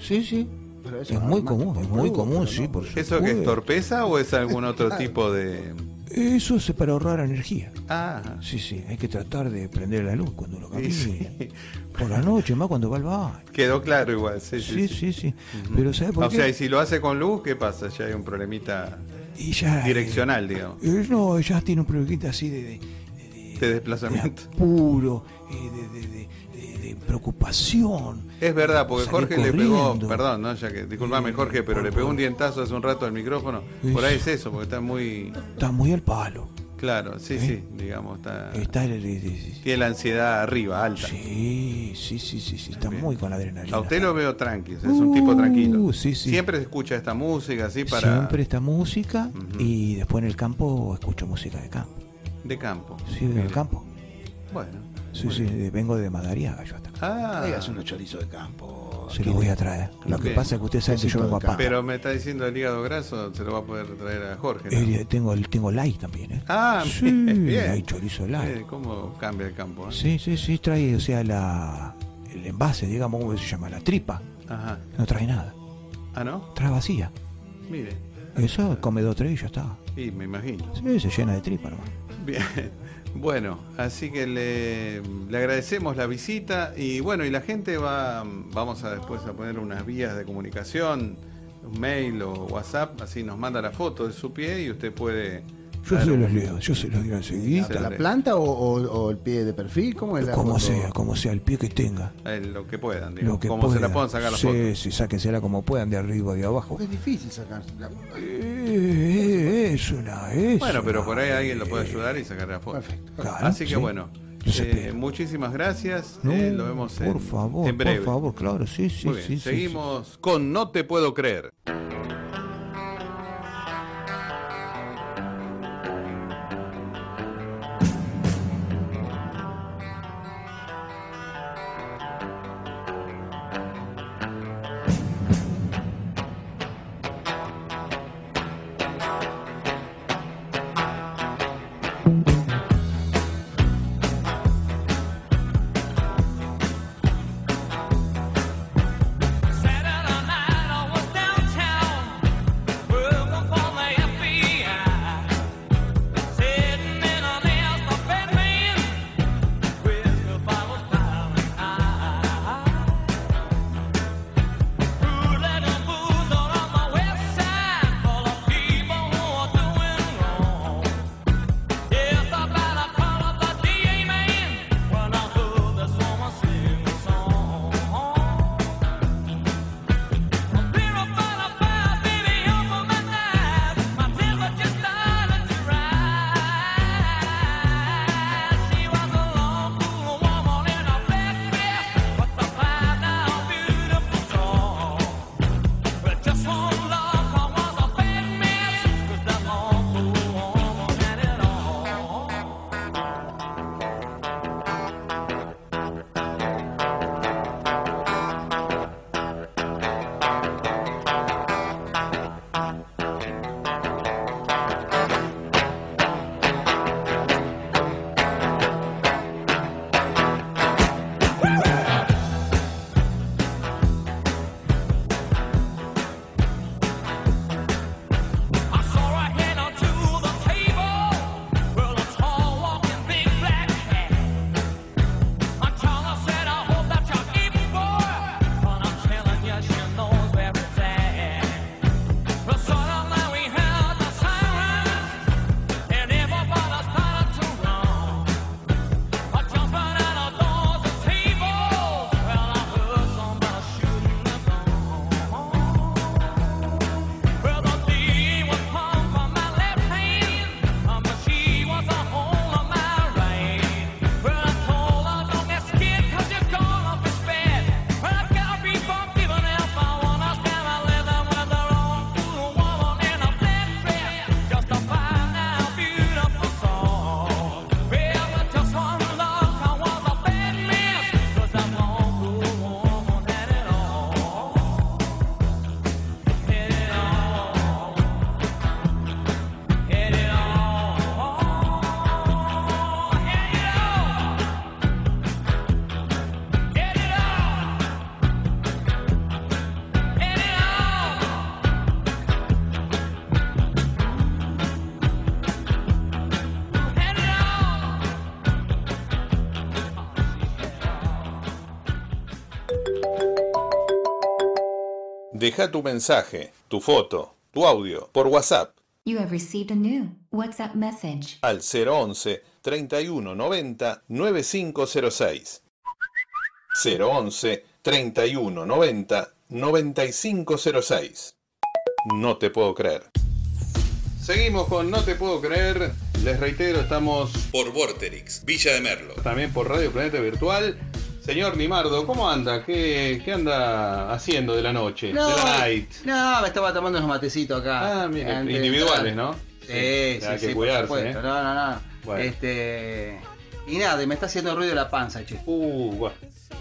sí, sí.
Pero eso
Es muy
más
común, es muy común, sí,
no.
por
¿Eso que es
supuesto.
torpeza o es algún otro tipo de.?
Eso es para ahorrar energía.
Ah,
Sí, sí, hay que tratar de prender la luz cuando uno camina.
sí.
Por la noche, más cuando va al baño.
quedó claro igual. Sí, sí.
Sí, sí, sí. Pero ¿sabe por
O
qué?
sea, y si lo hace con luz, ¿qué pasa? Ya hay un problemita
Y ya,
direccional, digamos,
eh, no, ya tiene un problemita así de, de,
de desplazamiento.
apuro, eh, de, preocupación.
Es verdad, porque Jorge le pegó, perdón, ¿no? Ya que, disculpame Jorge, pero
por-
le pegó un dientazo hace un rato al micrófono. Por ahí es eso, porque está muy
Está muy al palo.
claro, sí,
¿Eh?
sí, digamos, está,
Está el- el- el-
tiene la ansiedad arriba, alta.
Sí, sí, sí, sí, sí, está
Bien.
muy con la adrenalina.
A usted lo veo tranqui, es un tipo tranquilo.
Uh, sí, sí.
Siempre se escucha esta música así para
Siempre esta música y después en el campo escucho música de campo.
De campo.
Sí, en
Mire.
el campo.
Bueno.
Sí, sí, vengo de Madariaga yo hasta acá.
Ah,
Hágase unos chorizos de campo.
Se lo voy a traer. Lo que
Bien.
pasa es que usted sabe que yo vengo a pata.
pero me está diciendo el hígado graso, se lo va a poder traer a Jorge. ¿no?
Eh, tengo, tengo light también, ¿eh?
Ah,
sí,
bien,
hay chorizo light.
Eh, ¿Cómo cambia el campo? eh?
Sí, sí, sí, trae, o sea, la, el envase, digamos, ¿cómo se llama? La tripa.
Ajá.
No trae nada.
Ah, ¿no?
Trae vacía.
Mire.
Eso come dos, tres y ya está.
Y me imagino.
Sí, se llena de tripa, hermano.
Bien. Bueno, así que le, le agradecemos la visita y bueno, y la gente va, vamos a después a poner unas vías de comunicación, un mail o WhatsApp, así nos manda la foto de su pie y usted puede
Yo se los leo, yo se los digo enseguida.
¿La planta o, o- o el pie de perfil? ¿Cómo es la
Como
foto?
sea, como sea, el pie que tenga.
Eh, lo que puedan,
Lo
digamos.
que
como se la
puedan.
sacar la
sí,
foto.
Sí, sáquensela como puedan, de arriba, de abajo.
Porque es difícil sacar. la-
Eh, es una, es
Bueno, pero
una,
por ahí alguien lo puede ayudar y sacar la foto.
Claro,
Así que
sí.
bueno, eh, muchísimas gracias.
No,
eh, lo vemos en,
por favor,
en breve.
por favor, claro, sí, sí,
Muy bien,
sí, sí,
seguimos con No te puedo creer.
Deja tu mensaje, tu foto, tu audio por WhatsApp
You have received a new WhatsApp message.
al 011 31 90 9506. 011 31 90 9506. No te puedo creer.
Seguimos con No te puedo creer. Les reitero, estamos
Por Vorterix, Villa de Merlo.
también por Radio Planeta Virtual. Señor Limardo, ¿cómo anda? ¿Qué, qué anda haciendo de la noche?
No,
de la night.
no, me estaba tomando unos matecitos acá.
Ah, mire, individuales. ¿no?
Sí,
Sí,
sí,
hay
sí,
que
por
cuidarse,
supuesto.
¿eh?
No, no, no.
Bueno.
Este. Y nada, me está haciendo ruido la panza, che.
Uh, bueno.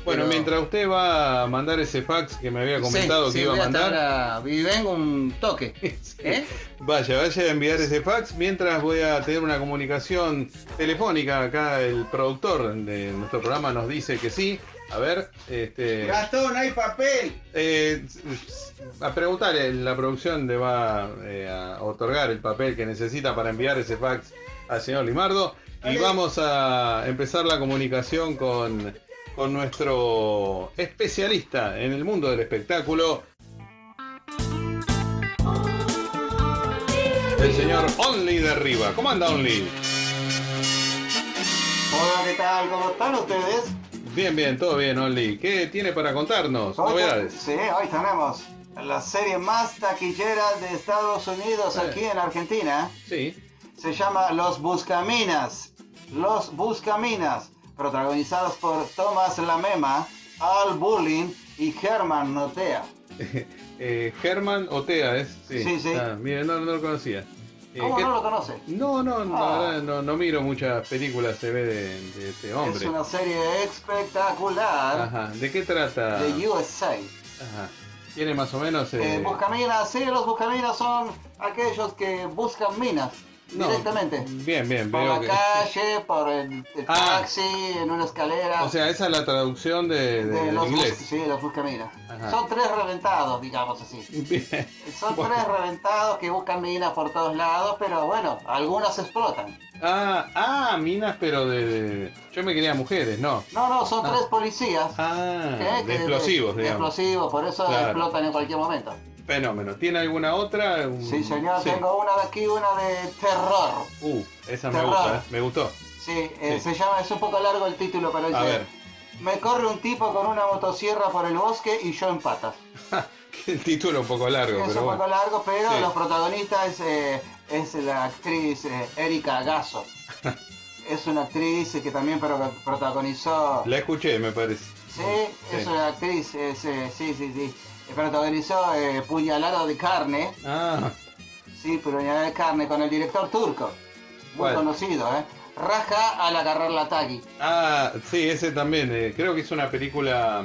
Bueno,
Pero-
mientras usted va a mandar ese fax que me había comentado
Sí,
que
sí,
iba a
voy
mandar,
a- y vengo un toque. ¿Eh?
vaya, vaya a enviar ese fax. Mientras voy a tener una comunicación telefónica. Acá el productor de nuestro programa nos dice que sí. A ver, este.
Gastón, hay papel.
Eh, a preguntarle, la producción le va eh, a otorgar el papel que necesita para enviar ese fax al señor Limardo. Y vamos a empezar la comunicación con, con nuestro especialista en el mundo del espectáculo.
el señor Only de arriba. ¿Cómo anda Only?
Hola, ¿qué tal? ¿Cómo están ustedes?
Bien, bien, todo bien, Only. ¿Qué tiene para contarnos?
Hoy-
Novedades.
Sí, hoy tenemos la serie más taquillera de Estados Unidos
Eh.
aquí en Argentina.
Sí.
Se llama Los Buscaminas. Los Buscaminas, protagonizados por Thomas Lamema, Al Bulling y Herman Notea.
Eh, Germán Otea es. Sí,
Sí, sí.
Ah, mire, no, no lo conocía. Eh,
¿Cómo
¿qué-
no lo conoce?
No, no, la
Ah.
verdad, no, no miro muchas películas, se ve de, de este hombre.
Es una serie espectacular
Ajá. ¿De qué trata?
de USA.
Ajá. Tiene más o menos.
Eh,
eh,
buscaminas, sí, los buscaminas son aquellos que buscan minas
no,
directamente.
Bien, bien,
Por
veo
la
que.
calle, por el, el
Ah.
taxi, en una escalera.
O sea, esa es la traducción de, de-
de los bus-
inglés.
sí, los buscaminas. Son tres reventados, digamos así.
Bien.
Son
Bueno.
tres reventados que buscan minas por todos lados, pero bueno, algunas explotan.
Ah, ah, minas, pero de, de- Yo me quería mujeres, no.
No, no, son
Ah.
tres policías.
Ah, de explosivos,
de
digamos.
explosivos, por eso
Claro.
explotan en cualquier momento.
Fenómeno. ¿Tiene alguna otra? Un-
Sí, señor,
Sí.
tengo una de aquí, una de terror.
Uh, esa me gusta, ¿eh? me gustó.
Sí, eh,
Sí.
se llama, es un poco largo el título, pero dice...
A ver.
Me corre un tipo con una motosierra por el bosque y yo en patas.
El título un poco largo,
es
pero
un poco largo, pero
Sí.
los protagonistas eh, es la actriz eh, Erika Gasso. es una actriz que también pro- protagonizó...
La escuché, me parece.
Sí, es una actriz, es, eh, sí, sí, sí. Protagonizó eh, Puñalada de Carne.
Ah,
Sí, Puñalada de Carne con el director turco. Muy
¿Cuál?
conocido, ¿eh? Raja al agarrar la tagui.
ah, sí, ese también. eh, creo que es una película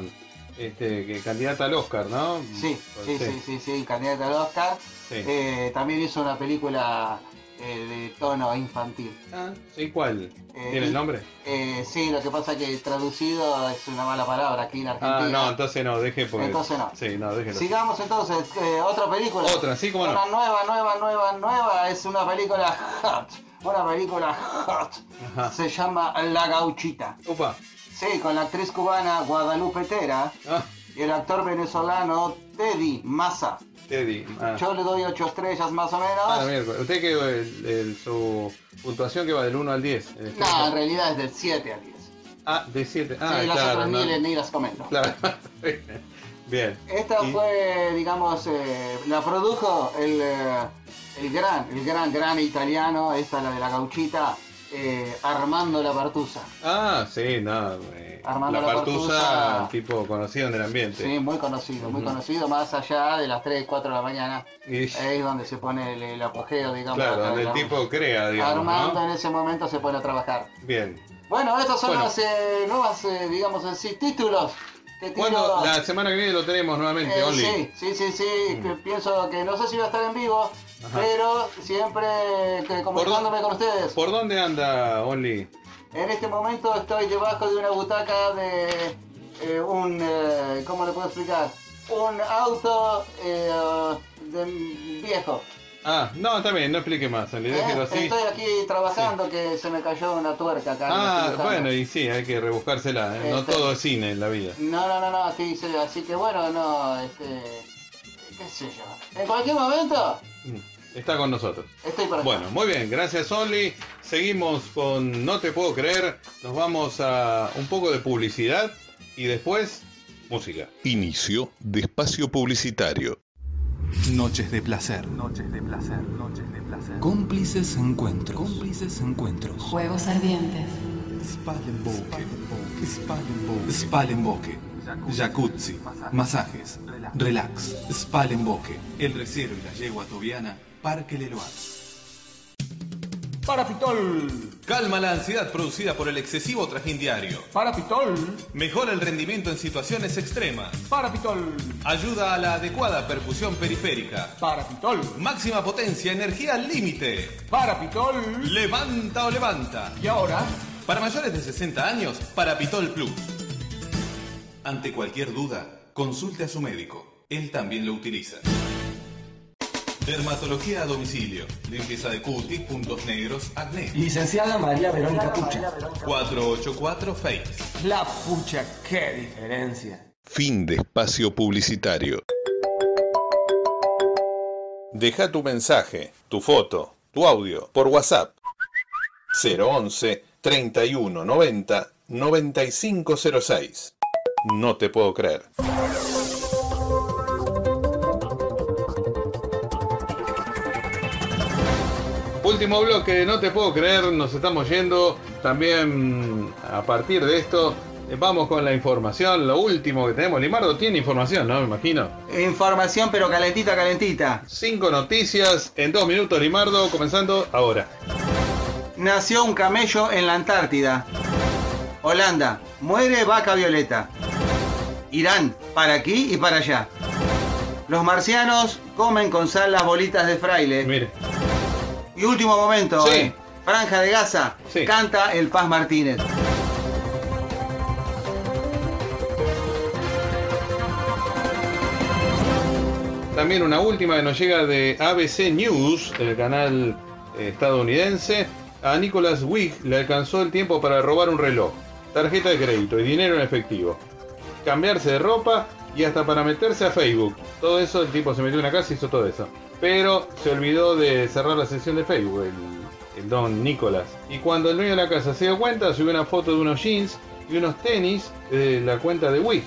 este, que candidata al Oscar, ¿no?
Sí, sí, sí, sí, sí, candidato al Oscar.
Sí.
Eh, también hizo una película de tono infantil.
Ah, sí, ¿cuál?
Eh,
¿Tiene el nombre?
Eh, sí, lo que pasa es que traducido es una mala palabra aquí en
Ah,
Argentina.
no, entonces no, deje porque...
Entonces no.
Sí, no, déjelo.
Sigamos entonces, eh, otra película.
Otra, sí, cómo no.
Una nueva, nueva, nueva, nueva. Es una película hot. Una película hot.
Ajá.
Se llama La Gauchita.
Upa.
Sí, con la actriz cubana Guadalupe Tera
Ah,
y el actor venezolano Teddy Massa.
Teddy. Ah,
Yo le doy 8 estrellas más o menos.
Ah, miércoles. Usted que el, el- su puntuación que va del 1 al 10. en este
no, en realidad es del 7 al 10.
Ah, de 7. Ah,
sí, las
claro.
otras
no.
ni, ni las comento.
Claro. Bien.
Esta
Y-
fue, digamos, eh, la produjo el, eh, el gran, el gran, gran italiano, esta la de la gauchita, eh, Armando La Partusa.
Ah, sí, no. Eh,
Armando
la
La
partusa,
Partusa.
tipo conocido en el ambiente.
Sí, muy conocido, muy conocido, más allá de las 3, 4 de la mañana.
Y-
Es donde se pone el, el apogeo, digamos.
claro, donde
de
el tipo crea, digamos,
Armando
¿no?
en ese momento se pone a trabajar.
Bien.
Bueno, estos son
Bueno.
los eh, nuevos, eh, digamos así, títulos.
Bueno, la semana que viene lo tenemos nuevamente,
Eh,
Only.
sí, sí, sí, sí, que pienso que no sé si va a estar en vivo,
Ajá.
pero siempre que comunicándome con ustedes.
¿Por dónde anda, Only?
En este momento estoy debajo de una butaca de eh, un, eh, ¿cómo le puedo explicar? Un auto eh, de viejo.
Ah, no, está bien, no explique más, Only,
¿eh?
déjelo así.
Estoy aquí trabajando que se me cayó una tuerca acá.
Ah, bueno, y sí, hay que rebuscársela, ¿eh? no
Este-
todo es cine en la vida.
No, no, no, no, sí, sí, así que bueno, no, este, qué sé yo. En cualquier momento
Mm, Está con nosotros.
estoy por acá.
Bueno, muy bien, gracias Only. Seguimos con No te puedo creer. Nos vamos a un poco de publicidad y después música.
Inicio de espacio publicitario.
Noches de placer. Noches de placer. Noches de placer.
Cómplices encuentros. Cómplices encuentros.
Juegos ardientes.
Spalenboke. Spalenboke. Spalenboke. Jacuzzi. Masajes. Relax. Spalenboke. El recero y la yegua tobiana. Parque Leloir.
Parapitol.
Calma la ansiedad producida por el excesivo trajín diario.
Parapitol.
Mejora el rendimiento en situaciones extremas.
Parapitol.
Ayuda a la adecuada percusión periférica.
Parapitol.
Máxima potencia, energía al límite.
Parapitol.
Levanta o levanta.
Y ahora,
Para mayores de 60 años, Parapitol Plus. Ante cualquier duda, consulte a su médico. Él también lo utiliza. Dermatología a domicilio. Limpieza de cutis, puntos negros, acné.
Licenciada María Verónica Pucha.
484 Face.
la pucha, qué diferencia.
Fin de espacio publicitario.
Deja tu mensaje, tu foto, tu audio por WhatsApp 011 31 90 9506. No te puedo creer. Último bloque, no te puedo creer, nos estamos yendo. También a partir de esto, vamos con la información, lo último que tenemos. Limardo tiene información, ¿no? Me imagino.
Información, pero calentita, calentita.
Cinco noticias en dos minutos, Limardo, comenzando ahora.
Nació un camello en la Antártida. Holanda, muere vaca violeta. Irán, para aquí y para allá. Los marcianos comen con sal las bolitas de fraile.
Mire.
Y último momento,
Sí.
eh, Franja de Gaza,
Sí.
canta el Paz Martínez.
También una última que nos llega de ABC News, el canal eh, estadounidense. A Nicholas Wigg le alcanzó el tiempo para robar un reloj, tarjeta de crédito y dinero en efectivo. Cambiarse de ropa y hasta para meterse a Facebook. Todo eso, el tipo se metió en una casa y hizo todo eso. Pero se olvidó de cerrar la sesión de Facebook, el, el don Nicholas. Y cuando el dueño de la casa se dio cuenta, subió una foto de unos jeans y unos tenis de la cuenta de Wigg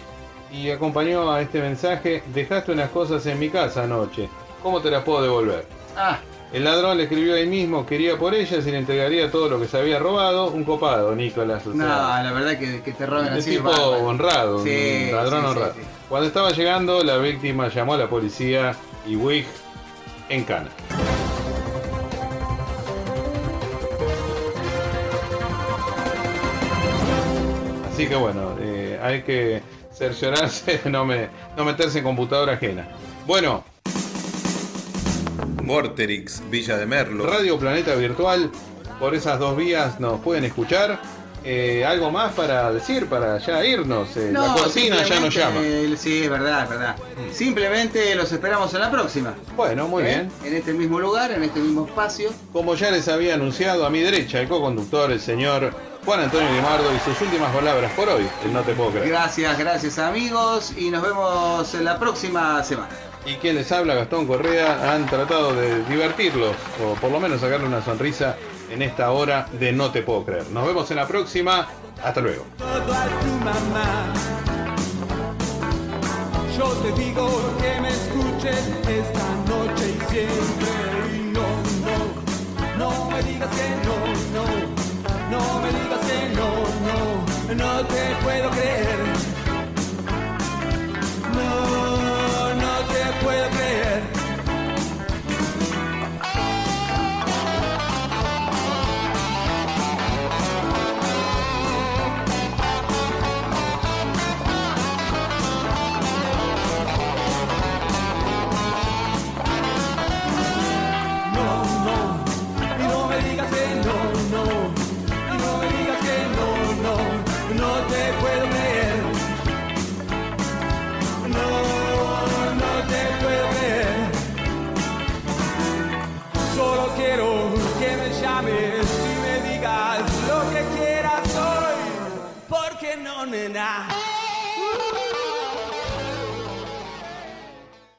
y acompañó a este mensaje, dejaste unas cosas en mi casa anoche, ¿cómo te las puedo devolver?
Ah,
El ladrón le escribió ahí mismo, quería por ellas y le entregaría todo lo que se había robado, un copado, Nicolás. o
no, la verdad que, que te roben
un
así.
tipo
bárbaro.
honrado,
Sí,
un ladrón
sí,
honrado.
sí.
Cuando estaba llegando, la víctima llamó a la policía y Wig en cana. Así que bueno, eh, hay que cerciorarse de no, me, no meterse en computadora ajena. Bueno. Vorterix, Villa de Merlo. Radio Planeta Virtual, por esas dos vías nos pueden escuchar. Eh, ¿Algo más para decir, para ya irnos? Eh, la cortina ya nos llama.
eh, Sí, es verdad, es verdad. Simplemente los esperamos en la próxima.
Bueno, muy
¿Eh?
bien.
En este mismo lugar, en este mismo espacio.
Como ya les había anunciado, a mi derecha el co-conductor, el señor Juan Antonio Limardo, y sus últimas palabras por hoy. el No te puedo creer.
Gracias, gracias amigos y nos vemos en la próxima semana.
Y quien les habla, Gastón Correa, han tratado de divertirlos, o por lo menos sacarle una sonrisa en esta hora de No te puedo creer. Nos vemos en la próxima. Hasta luego.
todo a tu mamá. Yo te digo que me escuches esta noche y siempre. Y no, no, no me digas que no, no, no me digas que no, no, no te puedo creer. Y me